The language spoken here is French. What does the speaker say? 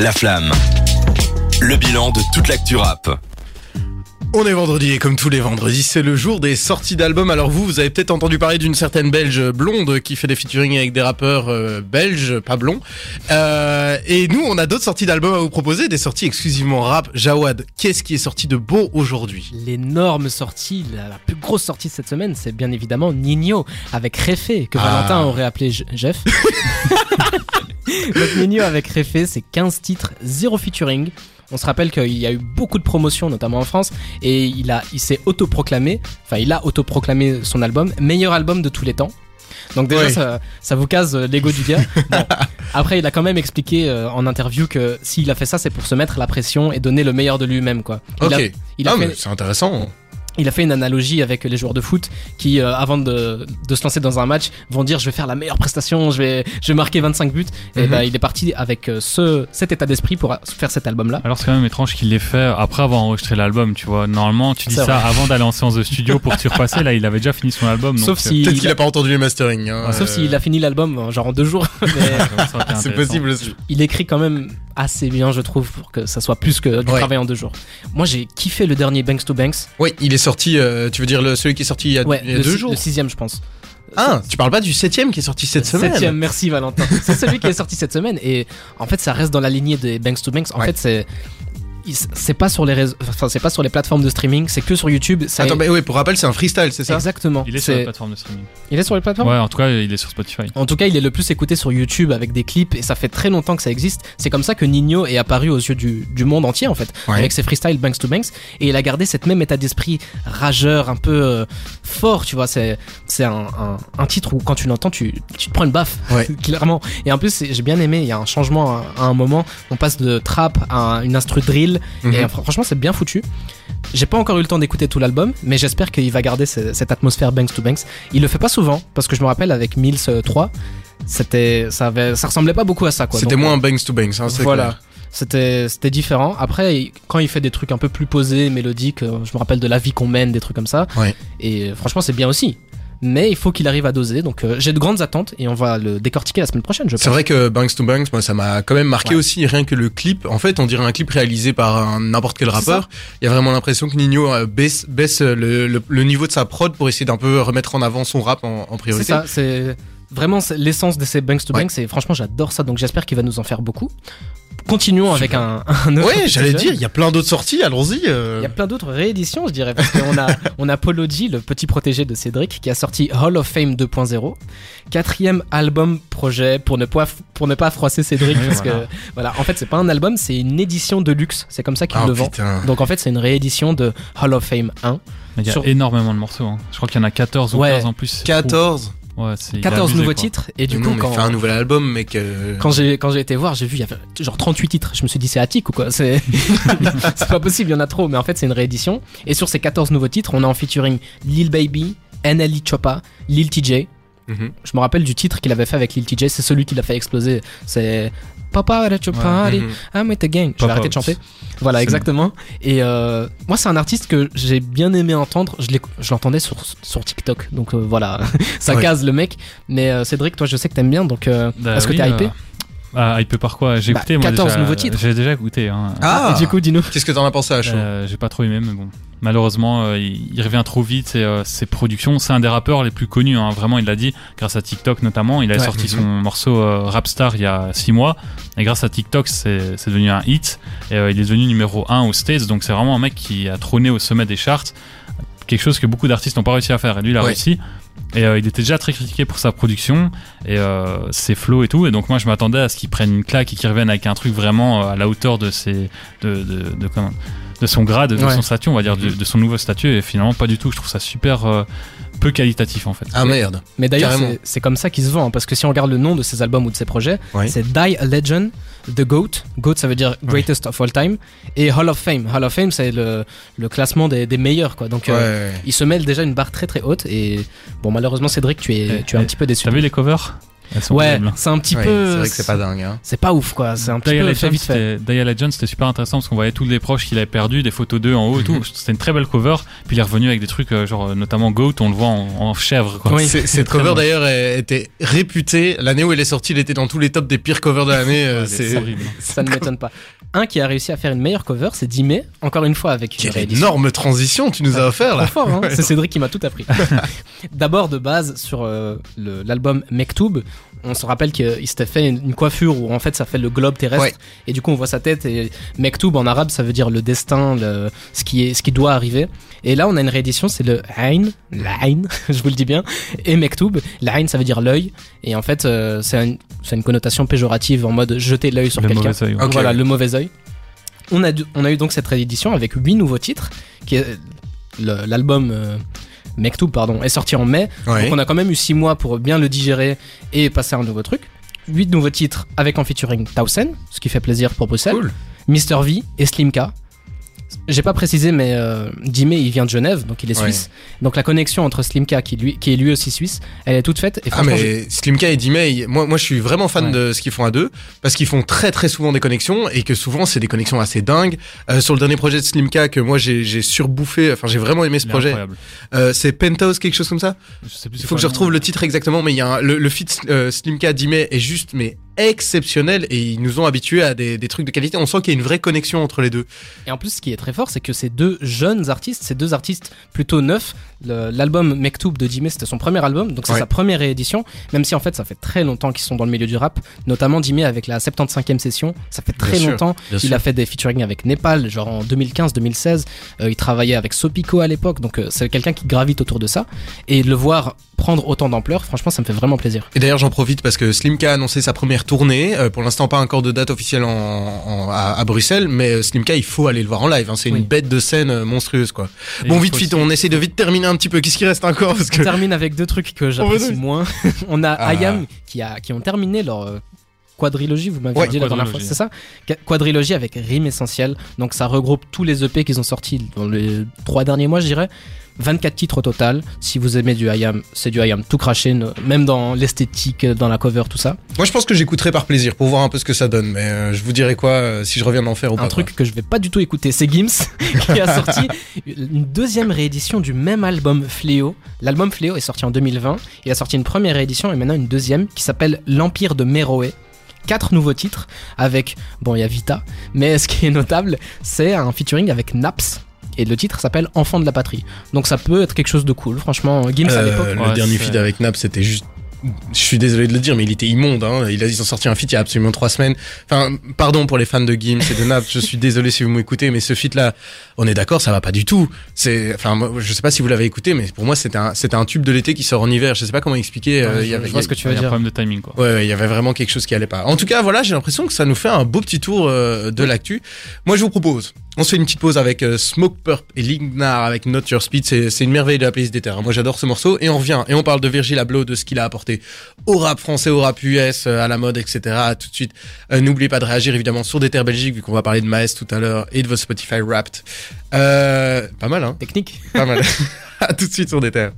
La Flamme. Le bilan de toute l'actu rap. On est vendredi et comme tous les vendredis, c'est le jour des sorties d'albums. Alors vous, vous avez peut-être entendu parler d'une certaine belge blonde qui fait des featuring avec des rappeurs euh, belges, pas blonds. Euh, et nous, on a d'autres sorties d'albums à vous proposer, des sorties exclusivement rap. Jawad, qu'est-ce qui est sorti de beau aujourd'hui? L'énorme sortie, la, la plus grosse sortie de cette semaine, c'est bien évidemment Nino avec Réfé, que Ah. Valentin aurait appelé Je- Jeff. Donc Nino avec Réfé, c'est 15 titres, 0 featuring. On se rappelle qu'il y a eu beaucoup de promotions, notamment en France, et il, a, il s'est autoproclamé, enfin il a autoproclamé son album, meilleur album de tous les temps. Donc déjà, ça, ça vous case euh, l'ego du gars. Bon. Après, il a quand même expliqué euh, en interview que s'il a fait ça, c'est pour se mettre la pression et donner le meilleur de lui-même, quoi. Il Ok. a, il a ah, fait- mais c'est intéressant. Il a fait une analogie avec les joueurs de foot qui, euh, avant de, de se lancer dans un match, vont dire je vais faire la meilleure prestation, je vais, je vais marquer 25 buts. Et Mhm. bah, il est parti avec euh, ce, cet état d'esprit pour euh, faire cet album-là. Alors c'est quand même étrange qu'il l'ait fait après avoir enregistré l'album, tu vois. Normalement, tu dis ça vrai. avant d'aller en séance de studio pour t'y repasser. Là, il avait déjà fini son album. Sauf donc, si- Peut-être il qu'il a- a pas entendu les mastering. Hein, Sauf euh, s'il a fini l'album genre en deux jours. Mais C'est possible aussi. il écrit quand même assez bien, je trouve, pour que ça soit plus que du Ouais. travail en deux jours. Moi, j'ai kiffé le dernier Banks to Banks. Oui, il est sorti, euh, tu veux dire le, celui qui est sorti il y a, Ouais, il y a le, deux si- jours le sixième, je pense. Ah, tu parles pas du septième qui est sorti cette semaine Septième, merci Valentin. c'est celui qui est sorti cette semaine et en fait ça reste dans la lignée des Banks to Banks. En Ouais. fait c'est c'est pas sur les réseaux, enfin c'est pas sur les plateformes de streaming, c'est que sur YouTube. Ça Attends, mais oui, pour rappel, c'est un freestyle, c'est ça? Exactement. Il est sur C'est- la plateforme de streaming. il est sur les plateformes? Ouais, en tout cas, il est sur Spotify. En tout cas, il est le plus écouté sur YouTube avec des clips et ça fait très longtemps que ça existe. C'est comme ça que Nino est apparu aux yeux du, du monde entier en fait, Ouais. avec ses freestyles Banks to Banks et il a gardé cette même état d'esprit rageur, un peu euh, fort, tu vois. C'est c'est un, un, un titre où quand tu l'entends, tu, tu te prends une baffe, Ouais. clairement. Et en plus, j'ai bien aimé. Il y a un changement à, à un moment. On passe de trap à une instru drill et Mhm. euh, fr- franchement, c'est bien foutu. J'ai pas encore eu le temps d'écouter tout l'album, mais j'espère qu'il va garder ce- cette atmosphère Banks to Banks. Il le fait pas souvent, parce que je me rappelle avec Mills euh, 3, c'était, ça, avait, ça ressemblait pas beaucoup à ça. C'était moins Banks to Banks, hein, Voilà. clair. C'était, c'était différent. Après, quand il fait des trucs un peu plus posés, mélodiques, euh, je me rappelle de la vie qu'on mène, des trucs comme ça. Et euh, franchement, c'est bien aussi. Mais il faut qu'il arrive à doser. Donc euh, j'ai de grandes attentes et on va le décortiquer la semaine prochaine, je pense. C'est vrai que Banks to Banks, moi, ça m'a quand même marqué Ouais. aussi, rien que le clip. En fait, on dirait un clip réalisé par n'importe quel rappeur. Il y a vraiment l'impression que Nino euh, baisse, baisse le, le- le niveau de sa prod pour essayer d'un peu remettre en avant son rap en, en C'est priorité. ça, c'est vraiment l'essence de ces Banks to Ouais. Banks et franchement j'adore ça donc j'espère qu'il va nous en faire beaucoup. Continuons avec un, un autre. Ouais, j'allais dire, il y a plein d'autres sorties, allons-y. euh. Il y a plein d'autres rééditions, je dirais, parce qu'on a, on a Polo G, le petit protégé de Cédric, qui a sorti Hall of Fame 2.0, quatrième album projet pour ne pas, pour ne pas froisser Cédric, Oui, parce voilà. que voilà, en fait c'est pas un album, c'est une édition de luxe, c'est comme ça qu'il Ah, le vend. putain. Donc en fait c'est une réédition de Hall of Fame 1. Mais il y a Sur- énormément de morceaux. hein. Je crois qu'il y en a 14 ou Ouais. 15 en plus. c'est 14. Fou. Ouais, c'est- il a 14 abusé, nouveaux quoi. titres, et du Mais coup quand, fais un nouvel album, mec. euh, quand j'ai quand j'ai été voir, j'ai vu il y avait genre 38 titres. Je me suis dit c'est attique ou quoi? C'est c'est pas possible, il y en a trop. Mais en fait c'est une réédition. Et sur ces 14 nouveaux titres, on a en featuring Lil Baby, NLE Choppa, Lil TJ. mhm. Je me rappelle du titre qu'il avait fait avec Lil TJ. C'est celui qui l'a fait exploser. C'est Papa your party, Mhm. I'm with the gang. Je vais arrêter de chanter. Voilà exactement. Et euh, moi c'est un artiste que j'ai bien aimé entendre. Je l'entendais sur sur TikTok. Donc euh, voilà, ça Ouais. case le mec. Mais euh, Cédric, toi je sais que t'aimes bien. Donc euh, Bah est-ce que t'es hypé? euh, Ah, hypé par quoi J'ai Bah, écouté, moi. 14 déjà, nouveaux titres. J'ai déjà écouté. Hein. Ah, Et du coup, dis-nous. qu'est-ce que t'en as pensé à chaud Euh, j'ai pas trop aimé, mais bon. Malheureusement, euh, il, il revient trop vite. Et, euh, ses productions, c'est un des rappeurs les plus connus. Hein, vraiment, il l'a dit, grâce à TikTok notamment. Il a Ouais. sorti Mhm. son morceau euh, Rapstar il y a 6 mois. Et grâce à TikTok, c'est c'est devenu un hit. Et euh, il est devenu numéro 1 aux States. Donc c'est vraiment un mec qui a trôné au sommet des charts. Quelque chose que beaucoup d'artistes n'ont pas réussi à faire. Et lui, il a Ouais. réussi. Et euh, il était déjà très critiqué pour sa production et euh, ses flows et tout. Et donc moi, je m'attendais à ce qu'il prenne une claque et qu'il revienne avec un truc vraiment euh, à la hauteur de ses, de, de, de, son grade, de Ouais. son statut, on va dire, de, de son nouveau statut. Et finalement, pas du tout. Je trouve ça super euh, peu qualitatif en fait. Ah merde. Mais d'ailleurs, c'est- c'est comme ça qu'il se vend, hein, parce que si on regarde le nom de ses albums ou de ses projets, c'est Die a Legend, The GOAT, GOAT ça veut dire Greatest of All Time, et Hall of Fame. Hall of Fame, c'est le, le classement des, des meilleurs, quoi. Donc, euh, Ouais. il se mêle déjà une barre très très haute, et bon, malheureusement, Cédric, tu es, Eh, tu es un petit peu déçu. T'as vu les covers? Ouais, c'est un petit Ouais, peu. c'est vrai que c'est pas dingue. Hein. C'est pas ouf quoi. C'est un petit peu vite fait. c'était- Dia Legend, c'était super intéressant parce qu'on voyait tous les proches qu'il avait perdus, des photos d'eux en haut et tout. C'était une très belle cover. Puis il est revenu avec des trucs, euh, genre notamment Goat, on le voit en, en chèvre. Quoi. Oui. C'est- Cette cover d'ailleurs était réputée. L'année où elle est sortie, elle était dans tous les tops des pires covers de l'année. euh, Ouais, c'est horrible. Ça ne m'étonne pas. Un qui a réussi à faire une meilleure cover, c'est Dimé, encore une fois avec une quelle énorme transition tu nous as offert là. fort, hein Ouais. c'est Cédric qui m'a tout appris. D'abord, de base, sur euh, l'album Mektoub, on se rappelle qu'il s'était fait une, une coiffure où en fait ça fait le globe terrestre Ouais. et du coup on voit sa tête et Mektoub en arabe ça veut dire le destin, le, ce, qui est, ce qui doit arriver. Et là on a une réédition, c'est le Ain, l'Ain, je vous le dis bien, et Mektoub. L'Ain ça veut dire l'œil et en fait euh, c'est une, c'est une connotation péjorative en mode jeter l'œil sur Le quelqu'un. mauvais œil. ouais. Ok. Voilà, le mauvais œil. On a, on a eu donc cette réédition avec huit nouveaux titres, qui est le- l'album euh, Mektoub, pardon, est sorti en mai. Ouais. Donc on a quand même eu six mois pour bien le digérer et passer à un nouveau truc. Huit nouveaux titres avec en featuring Tausen, ce qui fait plaisir pour Bruxelles, Cool. Mr V et Slimka. J'ai pas précisé, mais euh, Jimmy, il vient de Genève, donc il est Ouais. suisse. Donc la connexion entre Slimka, qui, lui, qui est lui aussi suisse, elle est toute faite. Et Ah mais Slimka et Dimay, moi, moi je suis vraiment fan Ouais. de ce qu'ils font à deux parce qu'ils font très très souvent des connexions et que souvent c'est des connexions assez dingues. Euh, sur le dernier projet de Slimka que moi j'ai j'ai surbouffé, enfin j'ai vraiment aimé ce Il projet. Euh, c'est Penthouse quelque chose comme ça. Je sais plus Il faut que je retrouve le titre exactement, mais il y a un- le, le feat euh, Slimka Dimay est juste mais exceptionnel et ils nous ont habitués à des, des trucs de qualité. On sent qu'il y a une vraie connexion entre les deux. Et en plus, ce qui est très fort, c'est que ces deux jeunes artistes, ces deux artistes plutôt neufs, l'album Mektoub de Jimmy, c'était son premier album, donc c'est Ouais. sa première réédition, même si en fait ça fait très longtemps qu'ils sont dans le milieu du rap, notamment Jimmy avec la 75e session, ça fait très Bien sûr, longtemps. Il a fait des featuring avec Népal, genre en 2015-2016, Euh, il travaillait avec Sopico à l'époque, donc euh, c'est quelqu'un qui gravite autour de ça, et de le voir prendre autant d'ampleur, franchement ça me fait vraiment plaisir. Et d'ailleurs, j'en profite parce que Slimka a annoncé sa première tournée. Euh, pour l'instant, pas encore de date officielle en, en- à, à Bruxelles, mais euh, Slimka, il faut aller le voir en live. hein. C'est Oui. une bête de scène euh, monstrueuse, quoi. Et bon, vite, vite, aussi- on essaie de vite terminer un petit peu. Qu'est-ce qui reste encore? Parce On termine avec deux trucs que j'apprécie moins. On a Ah. Ayam qui, a, qui ont terminé leur quadrilogie, vous m'avez Ouais, dit la dernière fois, c'est ça? Qua- Quadrilogie avec Rime Essentiel. Donc ça regroupe tous les EP qu'ils ont sortis dans les trois derniers mois, je dirais. 24 titres au total. Si vous aimez du Ayam, c'est du Ayam tout craché, même dans l'esthétique, dans la cover, tout ça. moi, je pense que j'écouterai par plaisir pour voir un peu ce que ça donne. Mais euh, je vous dirai quoi euh, si je reviens d'en faire ou pas. Un truc que je vais pas du tout écouter, c'est Gims qui a sorti une deuxième réédition du même album Fléau. L'album Fléau est sorti en 2020. Il a sorti une première réédition et maintenant une deuxième qui s'appelle L'Empire de Meroé. Quatre nouveaux titres avec, bon, il y a Vita, mais ce qui est notable, c'est un featuring avec Naps. Et le titre s'appelle Enfant de la patrie. Donc ça peut être quelque chose de cool. Franchement, Gims à Euh, l'époque. le Ouais, dernier feed avec Nap, c'était juste. Je suis désolé de le dire, mais il était immonde. Hein. Il a, ils ont sorti un feat il y a absolument trois semaines. Enfin, pardon pour les fans de Gims et de Nap. je suis désolé si vous m'écoutez, mais ce feat là, on est d'accord, ça va pas du tout. C'est, enfin, je sais pas si vous l'avez écouté, mais pour moi, c'était un, c'était un tube de l'été qui sort en hiver. Je sais pas comment expliquer. euh, Ouais, il y je- avait- je vois il y ce que tu Il veux y a un dire. problème de timing, quoi. Ouais, ouais, il y avait vraiment quelque chose qui allait pas. En tout cas, voilà, j'ai l'impression que ça nous fait un beau petit tour euh, de l'actu. Moi, je vous propose, on se fait une petite pause avec euh, Smoke Purp et Lignar avec Not Your Speed. C'est, c'est une merveille de la playlist des terres. Moi, j'adore ce morceau. Et on revient et on parle de Virgil Abloh, de ce qu'il a apporté au rap français, au rap US, euh, à la mode, etc. Tout de suite. Euh, n'oubliez pas de réagir évidemment sur des terres Belgiques, vu qu'on va parler de Maes tout à l'heure et de votre Spotify Wrapped. Euh, pas mal, hein Technique. Pas mal. à tout de suite sur des terres.